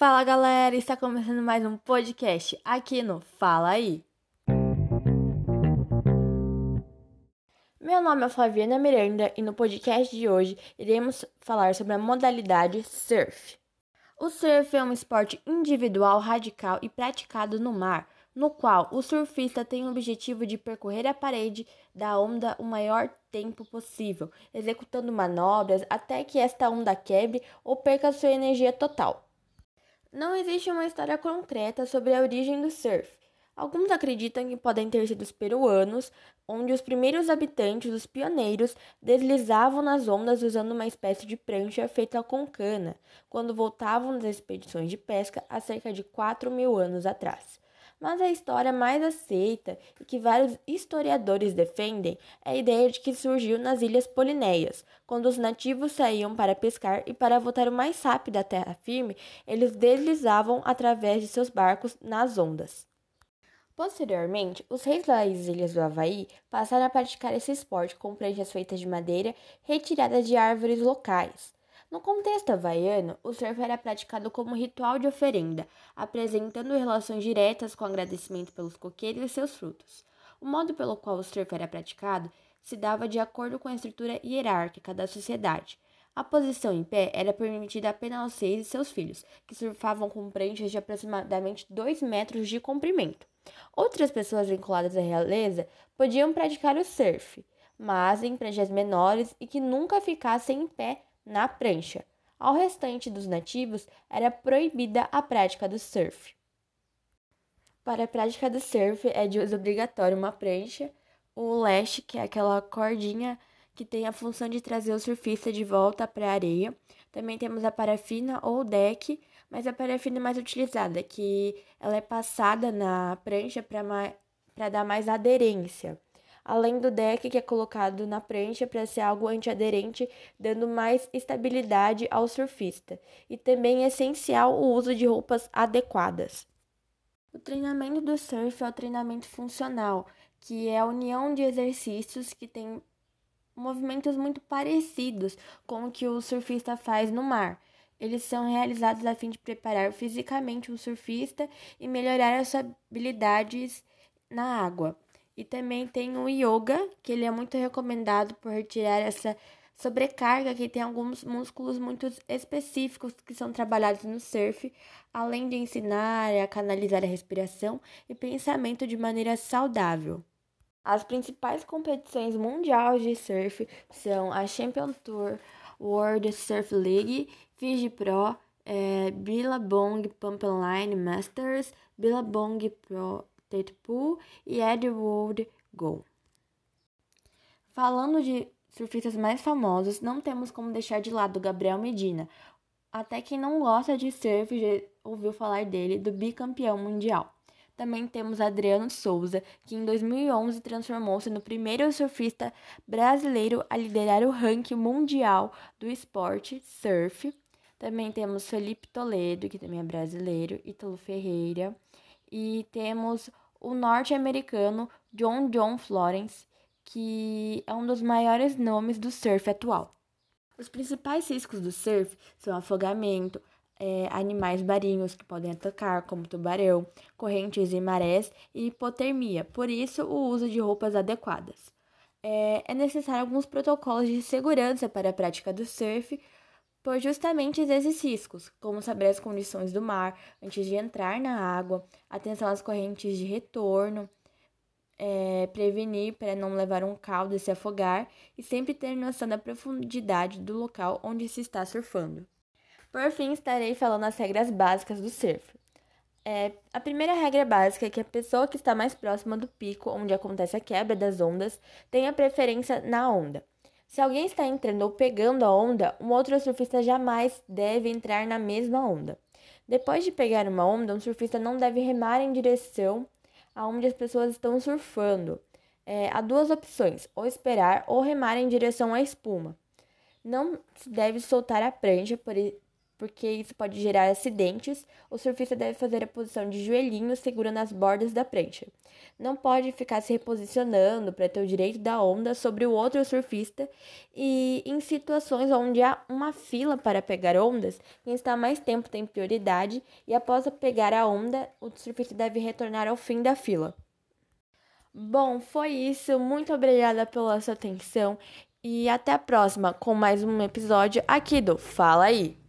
Fala galera, está começando mais um podcast aqui no Fala Aí. Meu nome é Flaviana Miranda e no podcast de hoje iremos falar sobre a modalidade surf. O surf é um esporte individual radical e praticado no mar, no qual o surfista tem o objetivo de percorrer a parede da onda o maior tempo possível, executando manobras até que esta onda quebre ou perca sua energia total. Não existe uma história concreta sobre a origem do surf. Alguns acreditam que podem ter sido os peruanos, onde os primeiros habitantes, os pioneiros, deslizavam nas ondas usando uma espécie de prancha feita com cana, quando voltavam das expedições de pesca há cerca de 4 mil anos atrás. Mas a história mais aceita e que vários historiadores defendem é a ideia de que surgiu nas Ilhas Polinéias, quando os nativos saíam para pescar e para voltar o mais rápido à terra firme, eles deslizavam através de seus barcos nas ondas. Posteriormente, os reis das ilhas do Havaí passaram a praticar esse esporte com pranchas feitas de madeira retiradas de árvores locais. No contexto havaiano, o surf era praticado como ritual de oferenda, apresentando relações diretas com agradecimento pelos coqueiros e seus frutos. O modo pelo qual o surf era praticado se dava de acordo com a estrutura hierárquica da sociedade. A posição em pé era permitida apenas aos seis e seus filhos, que surfavam com pranchas de aproximadamente 2 metros de comprimento. Outras pessoas vinculadas à realeza podiam praticar o surf, mas em pranchas menores e que nunca ficassem em pé na prancha. Ao restante dos nativos era proibida a prática do surf. Para a prática do surf é de uso obrigatório uma prancha, o leste, que é aquela cordinha que tem a função de trazer o surfista de volta para a areia. Também temos a parafina ou deck, mas a parafina é mais utilizada, que ela é passada na prancha para dar mais aderência além do deck que é colocado na prancha para ser algo antiaderente, dando mais estabilidade ao surfista. E também é essencial o uso de roupas adequadas. O treinamento do surf é o treinamento funcional, que é a união de exercícios que tem movimentos muito parecidos com o que o surfista faz no mar. Eles são realizados a fim de preparar fisicamente o surfista e melhorar as suas habilidades na água. E também tem o yoga, que ele é muito recomendado por retirar essa sobrecarga que tem alguns músculos muito específicos que são trabalhados no surf, além de ensinar a canalizar a respiração e pensamento de maneira saudável. As principais competições mundiais de surf são a Champion Tour, World Surf League, Fiji Pro, é, Billabong Pumpline Masters, Billabong Pro Deadpool e Edward Go. Falando de surfistas mais famosos, não temos como deixar de lado Gabriel Medina. Até quem não gosta de surf já ouviu falar dele, do bicampeão mundial. Também temos Adriano Souza, que em 2011 transformou-se no primeiro surfista brasileiro a liderar o ranking mundial do esporte surf. Também temos Felipe Toledo, que também é brasileiro, Ítalo Ferreira, e temos o norte-americano John John Florence, que é um dos maiores nomes do surf atual. Os principais riscos do surf são afogamento, é, animais marinhos que podem atacar, como tubarão, correntes e marés, e hipotermia, por isso o uso de roupas adequadas. É, é necessário alguns protocolos de segurança para a prática do surf, por justamente esses riscos, como saber as condições do mar antes de entrar na água, atenção às correntes de retorno, é, prevenir para não levar um caldo e se afogar, e sempre ter noção da profundidade do local onde se está surfando. Por fim, estarei falando as regras básicas do surf. É, a primeira regra básica é que a pessoa que está mais próxima do pico, onde acontece a quebra das ondas, tenha preferência na onda. Se alguém está entrando ou pegando a onda, um outro surfista jamais deve entrar na mesma onda. Depois de pegar uma onda, um surfista não deve remar em direção aonde as pessoas estão surfando. É, há duas opções: ou esperar ou remar em direção à espuma. Não se deve soltar a prancha, porque isso pode gerar acidentes. O surfista deve fazer a posição de joelhinho segurando as bordas da prancha. Não pode ficar se reposicionando para ter o direito da onda sobre o outro surfista e em situações onde há uma fila para pegar ondas, quem está mais tempo tem prioridade e após pegar a onda, o surfista deve retornar ao fim da fila. Bom, foi isso. Muito obrigada pela sua atenção e até a próxima com mais um episódio aqui do Fala aí.